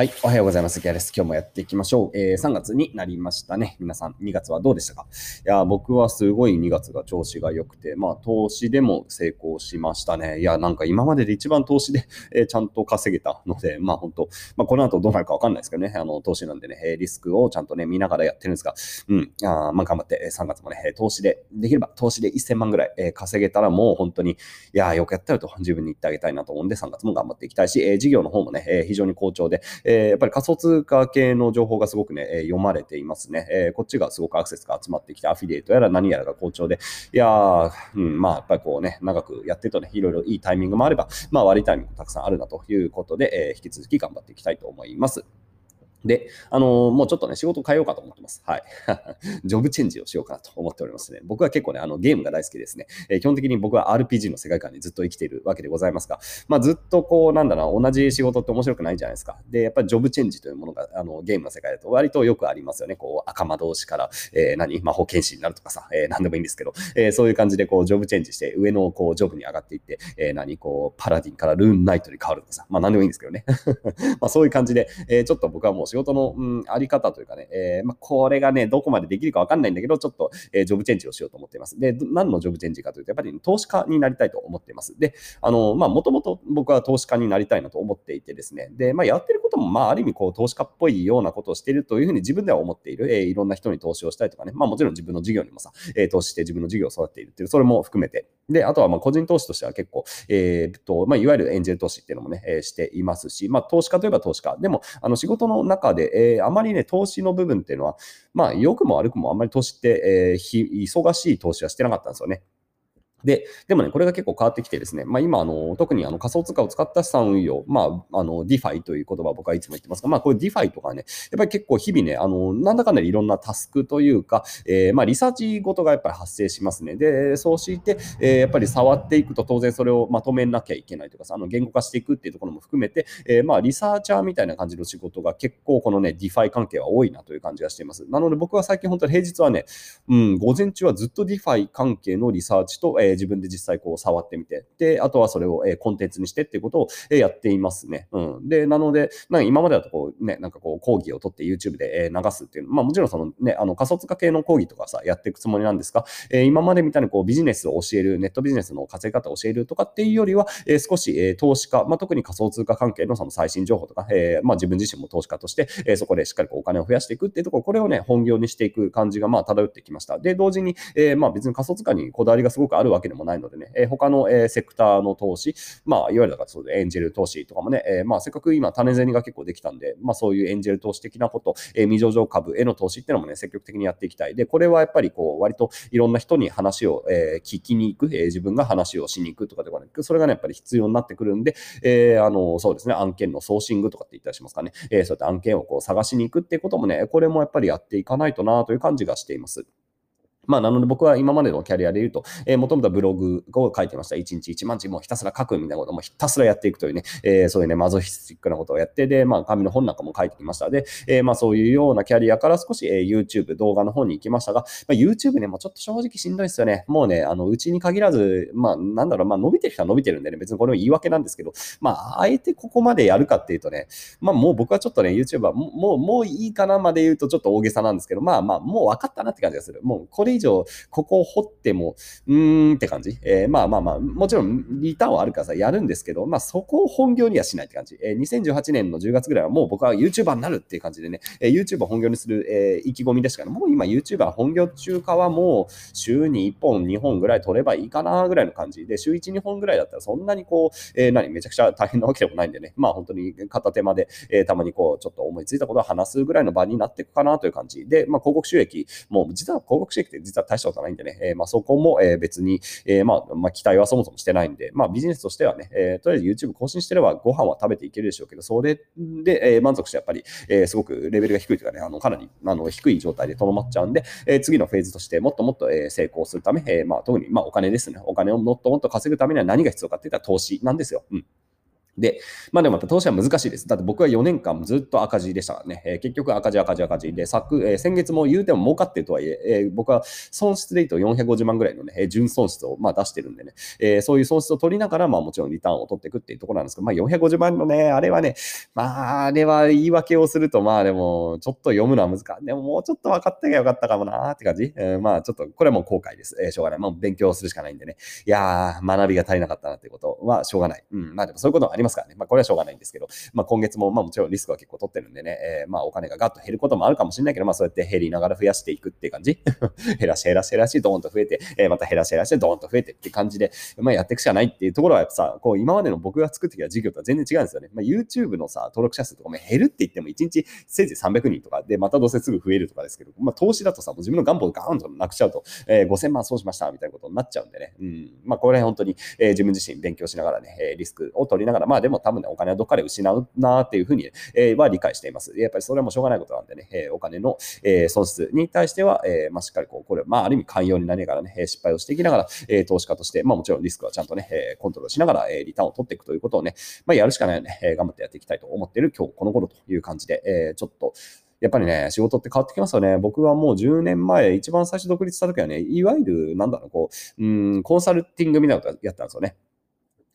はい。おはようございます。ギャレス。今日もやっていきましょう。えー、3月になりましたね。皆さん、2月はどうでしたか？いや、僕はすごい2月が調子が良くて、まあ、投資でも成功しましたね。いや、なんか今までで一番投資で、えー、ちゃんと稼げたので、まあ、本当まあ、この後どうなるかわかんないですけどね。あの、投資なんでね、えリスクをちゃんとね、見ながらやってるんですが、うん。あまあ、頑張って、3月もね、投資で、できれば投資で1000万ぐらい、えー、稼げたらもう本当に、いや、よくやったよと自分に言ってあげたいなと思うんで、3月も頑張っていきたいし、えー、事業の方もね、えー、非常に好調で、えー、やっぱり仮想通貨系の情報がすごくね、え読まれていますね。えこっちがすごくアクセスが集まってきて、アフィリエイトやら何やらが好調で、いやー、うん、まあ、やっぱりこうね、長くやってるとね、いろいろいいタイミングもあれば、まあ、悪いタイミングもたくさんあるなということで、え引き続き頑張っていきたいと思います。で、あのー、もうちょっとね、仕事変えようかと思ってます。はい。ジョブチェンジをしようかなと思っておりますね。僕は結構ね、あの、ゲームが大好きですね。えー、基本的に僕は RPG の世界観にずっと生きているわけでございますが、まあ、ずっとこう、なんだろう、同じ仕事って面白くないじゃないですか。で、やっぱりジョブチェンジというものが、あの、ゲームの世界だと割とよくありますよね。こう、赤魔同士から、えー、何？魔法剣士になるとかさ、えー、何でもいいんですけど、えー、そういう感じでこう、ジョブチェンジして、上のこう、ジョブに上がっていって、えー、何、こう、パラディンからルーンナイトに変わるとかさ、まあ、何でもいいんですけどね。まあ、そういう感じで、えー、ちょっと僕はもう仕事の、うんあり方というかね、えー、まあ、これがね、どこまでできるかわかんないんだけど、ちょっと、えー、ジョブチェンジをしようと思っています。で、何のジョブチェンジかというと、やっぱり、投資家になりたいと思っています。で、あの、まあ、もともと僕は投資家になりたいなと思っていてですね、で、まあ、やってることも、まあ、ある意味、こう、投資家っぽいようなことをしているというふうに自分では思っている。えー、いろんな人に投資をしたりとかね、まあ、もちろん自分の事業にもさ、えー、投資して自分の事業を育てているっていう、それも含めて。で、あとは、まあ、個人投資としては結構、えー、っと、まあ、いわゆるエンジェル投資っていうのもね、えー、していますし、まあ、投資家といえば投資家。でも、あの、仕事の中で、えー、あまりね、投資の部分っていうのは、まあ、良くも悪くもあんまり投資って、えー、忙しい投資はしてなかったんですよね。で、でもね、これが結構変わってきてですね、まあ、今、あの、特にあの仮想通貨を使った資産運用、まあ、あの、 DeFi という言葉を僕はいつも言ってますが、まあ、これ DeFi とかね、やっぱり結構日々ね、あの、なんだかんだいろんなタスクというか、えー、まあ、リサーチごとがやっぱり発生しますね。で、そうして、えー、やっぱり触っていくと当然それをまとめなきゃいけないというかさ、あの、言語化していくっていうところも含めて、えー、まあ、リサーチャーみたいな感じの仕事が結構このね、 DeFi 関係は多いなという感じがしています。なので僕は最近本当に平日はね、うん、午前中はずっと DeFi 関係のリサーチと、えー、自分で実際こう触ってみて、で、あとはそれを、えコンテンツにしてっていうことを、えやっていますね。うん。で、なので、なんか今までだとこうね、なんかこう講義を取って YouTube で、え流すっていう、まあもちろんそのね、あの仮想通貨系の講義とかさ、やっていくつもりなんですが、え今までみたいにこうビジネスを教える、ネットビジネスの稼ぎ方を教えるとかっていうよりは、え少し、え投資家、まあ特に仮想通貨関係のその最新情報とか、えまあ自分自身も投資家として、えそこでしっかりこうお金を増やしていくっていうところ、これをね、本業にしていく感じがまあ漂ってきました。で、同時に、えまあ別に仮想通貨にこだわりがすごくあるわけわけでもないのでね、え他の、えセクターの投資、まあ、いわゆるだからそうでエンジェル投資とかもね、えー、まあ、せっかく今、種銭が結構できたんで、まあ、そういうエンジェル投資的なこと、えー、未上場株への投資っていうのもね、積極的にやっていきたい。で、これはやっぱりこう、割といろんな人に話を、えー、聞きに行く、えー、自分が話をしに行くとかではね、それがね、やっぱり必要になってくるんで、えー、あの、そうですね、案件のソーシングとかって言ったりしますかね、えー、そうやって案件をこう探しに行くっていうこともね、これもやっぱりやっていかないとなという感じがしています。まあ、なので僕は今までのキャリアで言うと、えー、もともとブログを書いてました。1日1万字もひたすら書くみたいなこともひたすらやっていくというね、えー、そういうね、マゾヒスティックなことをやって、で、まあ、紙の本なんかも書いてきました。で、えー、まあ、そういうようなキャリアから少し、えー、YouTube、動画の方に行きましたが、まあ、YouTube ね、もうちょっと正直しんどいですよね。もうね、あの、うちに限らず、まあ、なんだろう、まあ、伸びてる人は伸びてるんでね、別にこれも言い訳なんですけど、まあ、あえてここまでやるかっていうとね、まあ、もう僕はちょっとね、YouTube はもう、もういいかなまで言うとちょっと大げさなんですけど、まあまあ、もう分かったなって感じがする。もうこれ以上、ここを掘っても、うーんって感じ。えー、まあまあまあ、もちろんリターンはあるからさ、やるんですけど、まあそこを本業にはしないって感じ。えー、2018年の10月ぐらいはもう僕は YouTuber になるっていう感じでね、えー、YouTuber 本業にする、えー、意気込みでしたから、もう今 YouTuber 本業中華はもう週に1本、2本ぐらい取ればいいかなぐらいの感じで、週1、2本ぐらいだったらそんなにこう、えー、何、めちゃくちゃ大変なわけでもないんでね、まあ本当に片手間で、えー、たまにこう、ちょっと思いついたことを話すぐらいの場になっていくかなという感じで、まあ広告収益、もう実は広告収益って実は大したことないんでね、えー、まあそこも、え、別に、え、まあ、まあ、期待はそもそもしてないんで、まあ、ビジネスとしてはね、え、とりあえず YouTube 更新してればご飯は食べていけるでしょうけど、それで、え、満足してやっぱり、え、すごくレベルが低いというかね、あのかなりあの低い状態でとどまっちゃうんで、え、次のフェーズとしてもっともっと、えー、成功するため、え、まあ、特に、まあ、お金ですね。お金をもっともっと稼ぐためには何が必要かっていったら投資なんですよ。うんで、まあでもやっぱ投資は難しいです。だって僕は4年間ずっと赤字でしたからね。えー、結局赤字赤字赤字で、昨、えー、先月も言うても儲かってるとはいえ、えー、僕は損失で言うと450万ぐらいのね、え純損失をまあ出してるんでね、えそういう損失を取りながら、まあもちろんリターンを取っていくっていうところなんですけど、まあ450万のね、あれはね、まああれは言い訳をすると、まあでもちょっと読むのは難しい。でももうちょっと分かってきゃよかったかもなーって感じ。えまあちょっと、これはもう後悔です。えしょうがない。まあ勉強するしかないんでね。いやー、学びが足りなかったなっていうことはしょうがない。うん、まあでもそういうことはありますからね。まあこれはしょうがない。んですけど、まあ、今月もまあもちろんリスクは結構取ってるんでね、えー、まあお金がガッと減ることもあるかもしれないけど、まあそうやって減りながら増やしていくっていう感じ。減らし減らし減らし、ドーンと増えて、えー、また減らし減らし、ドーンと増えてって感じで、まあやっていくしかないっていうところはやっぱさ、こう今までの僕が作ってきた事業とは全然違うんですよね。まあ、YouTube のさ、登録者数とかも減るって言っても1日せいぜい300人とかで、またどうせすぐ増えるとかですけど、まあ投資だとさ、もう自分の願望をガーンとなくちゃうと、えー、5000万損しましたみたいなことになっちゃうんでね。うん。まあこれ本当に、えー、自分自身勉強しながらね、リスクを取りながら、まあでも多分ね、お金はどっかで失うなっていうふうに、え、は理解しています。やっぱりそれはもうしょうがないことなんでね、え、お金の、え、損失に対しては、え、ま、しっかりこう、これ、まあ、ある意味寛容になりながらね、失敗をしていきながら、え、投資家として、まあ、もちろんリスクはちゃんとね、え、コントロールしながら、え、リターンを取っていくということをね、まあ、やるしかないよね、え、頑張ってやっていきたいと思っている今日この頃という感じで、え、ちょっと、やっぱりね、仕事って変わってきますよね。僕はもう10年前、一番最初独立した時はね、いわゆる、なんだろう、こう、うん、コンサルティングみたいなことやったんですよね。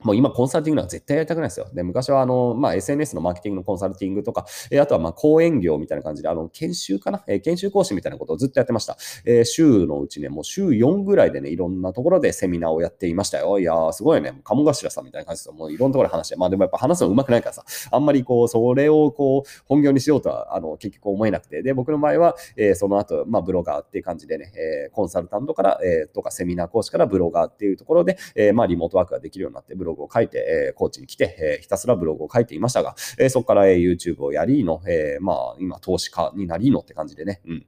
もう今コンサルティングなんか絶対やりたくないですよ。で、昔はあの、まあ、SNS のマーケティングのコンサルティングとか、えあとはまあ講演業みたいな感じで、あの、研修かな、え研修講師みたいなことをずっとやってました。え週のうちね、もう週4ぐらいでね、いろんなところでセミナーをやっていましたよ。いやー、すごいね、鴨頭さんみたいな感じですよ。もういろんなところで話して、まあでもやっぱ話すの上手くないからさ、あんまりこう、それをこう、本業にしようとは、あの、結局思えなくて、で、僕の場合は、えー、その後、まあ、ブロガーっていう感じでね、えー、コンサルタントから、えー、とかセミナー講師からブロガーっていうところで、えまあ、リモートワークができるようになって、ブログを書いて、えコーチに来て、えひたすらブログを書いていましたが、えそこから、え YouTube をやりの、えまあ、今、投資家になりのって感じでね、うん。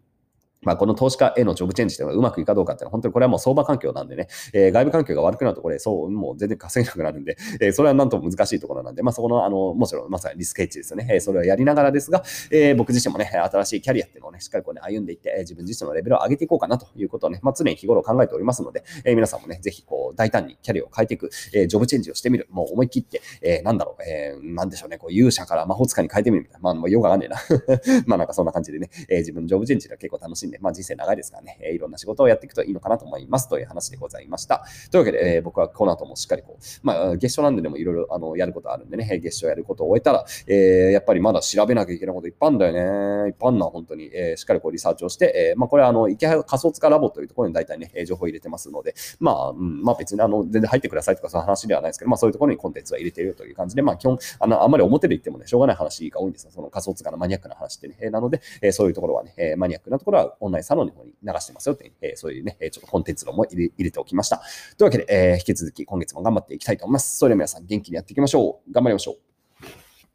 まあ、この投資家へのジョブチェンジというのがうまくいくかどうかっていうのは、本当にこれはもう相場環境なんでね、えー、外部環境が悪くなると、これ、そう、もう全然稼げなくなるんで、えー、それはなんとも難しいところなんで、まあ、そこの、あの、もちろん、まさにリスクヘッジですよね。えー、それをやりながらですが、えー、僕自身もね、新しいキャリアっていうのをね、しっかりこうね、歩んでいって、えー、自分自身のレベルを上げていこうかなということをね、まあ、常に日頃考えておりますので、えー、皆さんもね、ぜひ、こう、大胆にキャリアを変えていく、えー、ジョブチェンジをしてみる、もう思い切って、えー、なんだろう、えー、なんでしょうね、こう、勇者から魔法使いに変えてみるみたいな、まあ、もうよくわかんねえな。まあ、なんかそんな感じでね、えー、自分ジョブチェンジが結構楽しんで、まあ、人生長いですからね、えいろんな仕事をやっていくといいのかなと思いますという話でございました。というわけで、えー、僕はこの後もしっかりこう、まあ、月賞なんででもいろいろあのやることあるんでね、月賞やることを終えたら、えー、やっぱりまだ調べなきゃいけないこといっぱいあるんだよね。いっぱいあるのは本当に、えー、しっかりこうリサーチをして、えー、まあ、これはあの、池仮想通貨ラボというところに大体ね、情報入れてますので、まあ、うん、まあ別にあの、全然入ってくださいとかそういう話ではないですけど、まあそういうところにコンテンツは入れているという感じで、まあ基本、あの、あんまり表で言ってもね、しょうがない話が多いんですよ。その仮想通貨のマニアックな話ってね。え、なので、えー、そういうところはね、え、マニアックなところはオンラインサロンの方に流してますよって、えー、そういうね、ちょっとコンテンツ論も入れ入れておきました。というわけで、えー、引き続き今月も頑張っていきたいと思います。それでは皆さん元気にやっていきましょう。頑張りましょう。